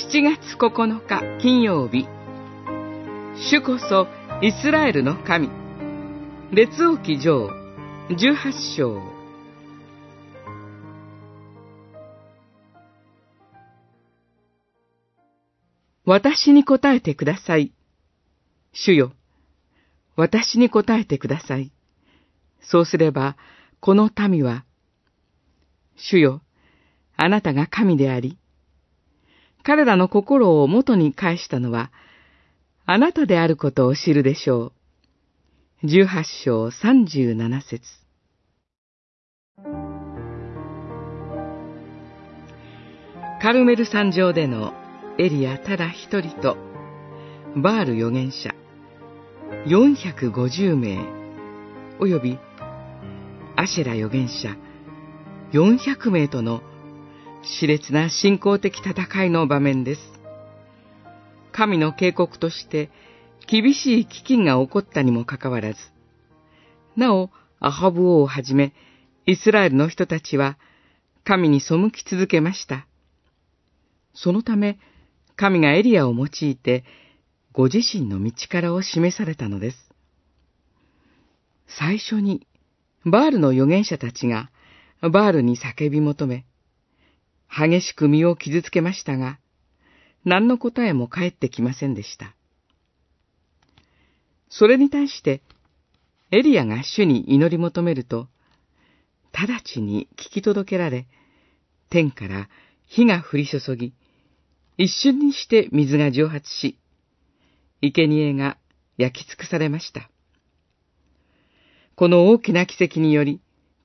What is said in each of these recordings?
7月9日金曜日主こそイスラエルの神列王記上18章私に答えてください。主よ、私に答えてください。そうすれば、この民は、主よ、あなたが神であり、彼らの心を元に返したのは、あなたであることを知るでしょう。十八章三十七節。カルメル山上でのエリアただ一人と、バール預言者、450名、およびアシェラ預言者、400名との熾烈な信仰的戦いの場面です。神の警告として厳しい飢饉が起こったにもかかわらず、なお、アハブ王をはじめ、イスラエルの人たちは、神に背き続けました。そのため、神がエリアを用いて、ご自身の道からを示されたのです。最初に、バールの預言者たちが、バールに叫び求め、激しく身を傷つけましたが、何の答えも返ってきませんでした。それに対して、エリアが主に祈り求めると、直ちに聞き届けられ、天から火が降り注ぎ、一瞬にして水が蒸発し、生贄が焼き尽くされました。この大きな奇跡により、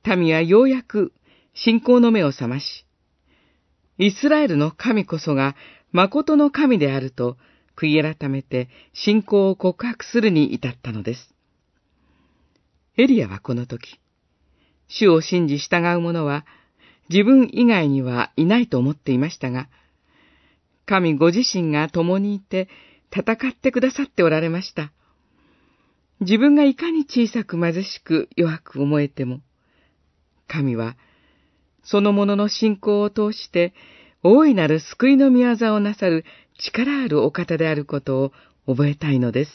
民はようやく信仰の目を覚まし、イスラエルの神こそが誠の神であると悔い改めて信仰を告白するに至ったのです。エリアはこの時、主を信じ従う者は自分以外にはいないと思っていましたが、神ご自身が共にいて戦ってくださっておられました。自分がいかに小さく貧しく弱く思えても、神はそのものの信仰を通して、大いなる救いの御業をなさる力あるお方であることを覚えたいのです。